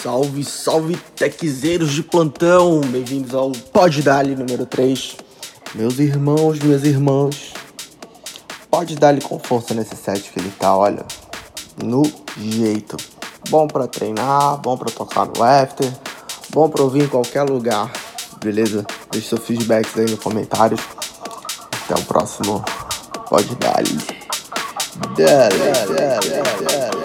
Salve, salve, techzeiros de plantão! Bem-vindos ao Pod Dali número 3. Meus irmãos, minhas irmãs, pode dar-lhe com força nesse set que ele tá, olha, no jeito. Bom para treinar, bom para tocar no after, bom para ouvir em qualquer lugar, beleza? Deixe seus feedbacks aí nos comentários. Até o próximo Pode dar-lhe. Dale, dale, dale, dale.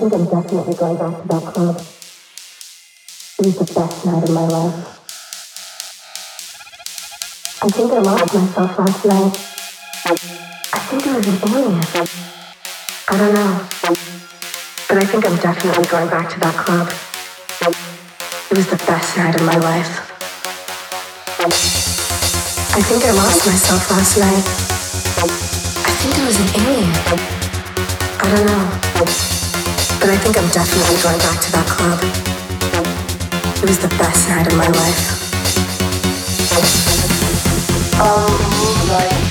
Think I'm definitely going back to that club. It was the best night of my life. I think I lost myself last night. I think I was an alien. I don't know. But I think I'm definitely going back to that club. It was the best night of my life. I think I lost myself last night. I think I was an alien. I don't know. But I think I'm definitely going back to that club. It was the best night of my life. Um, I'll move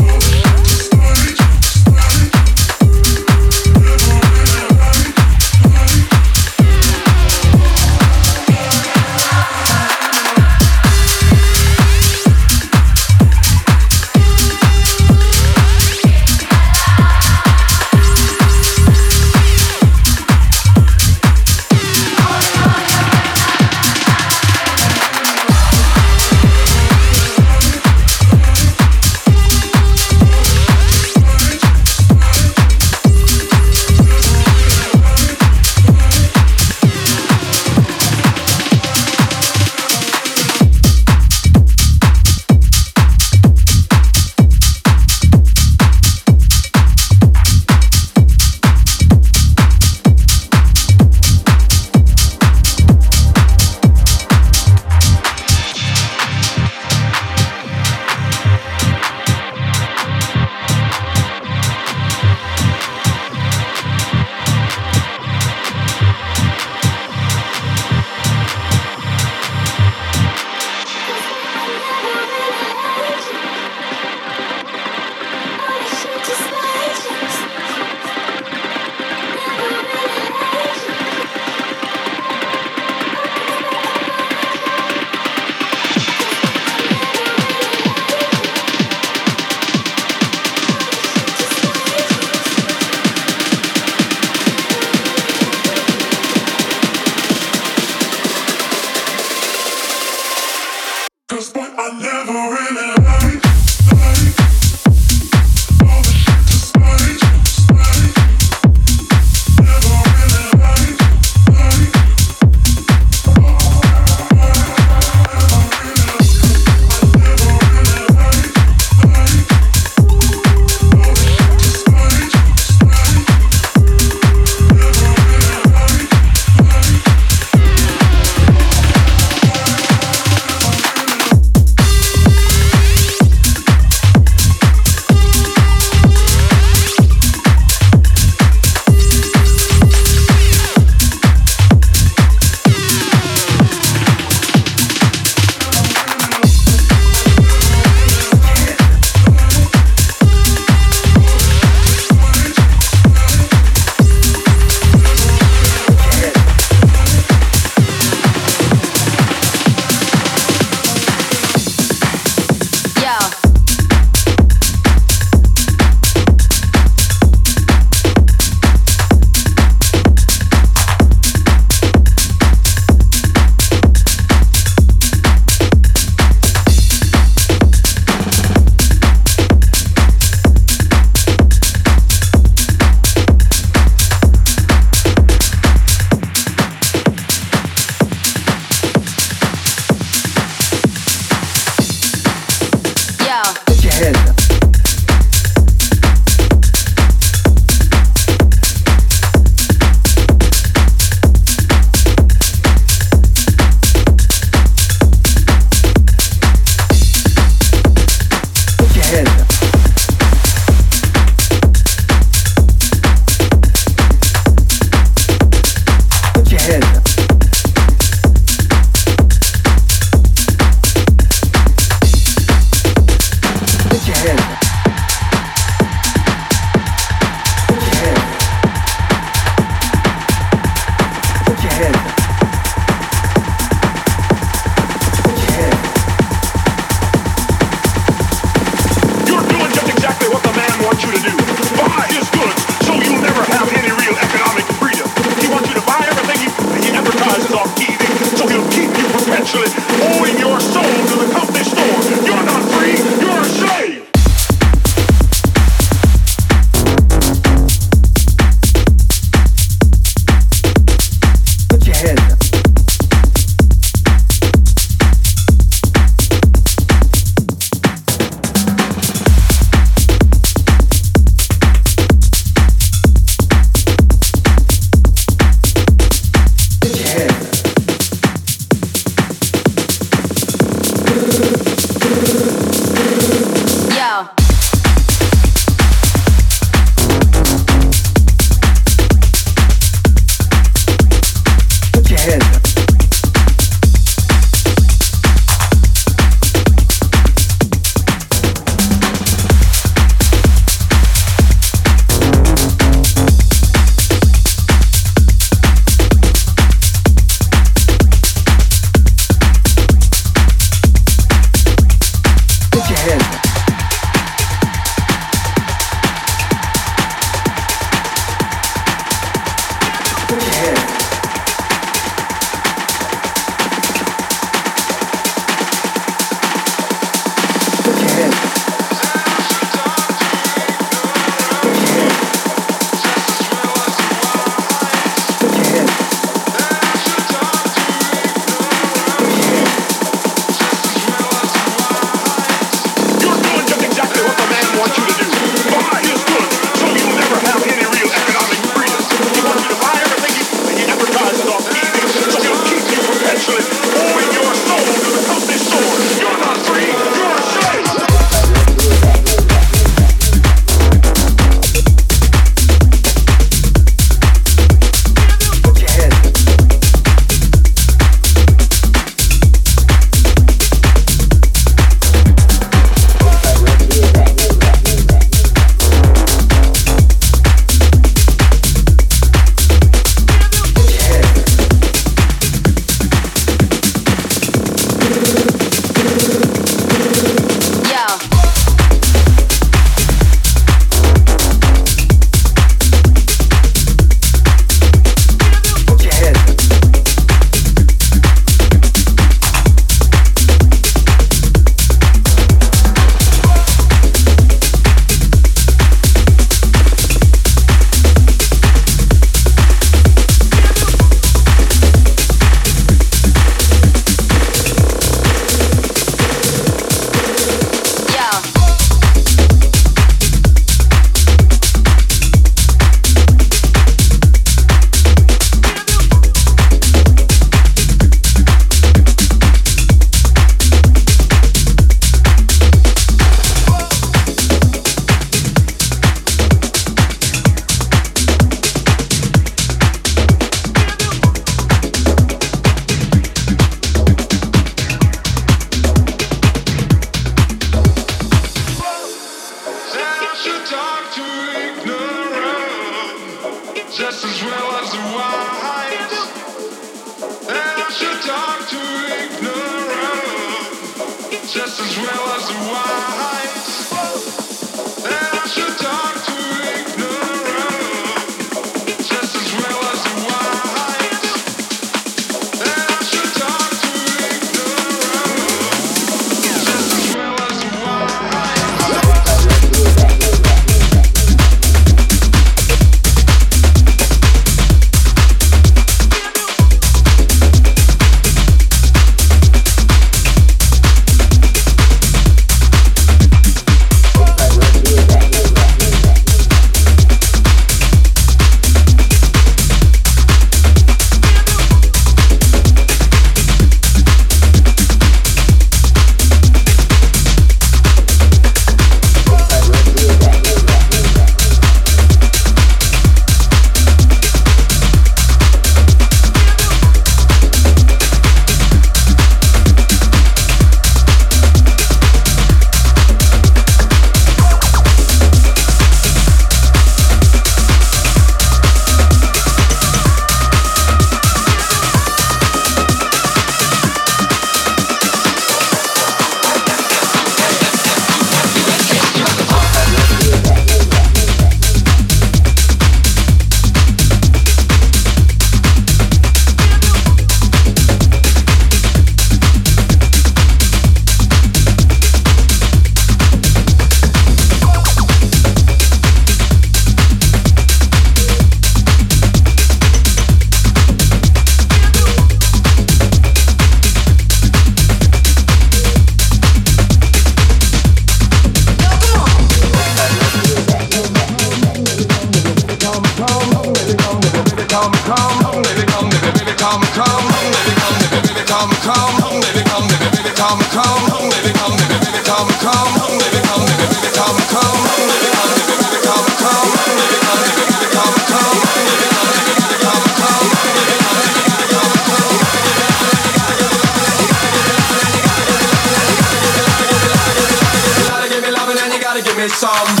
some.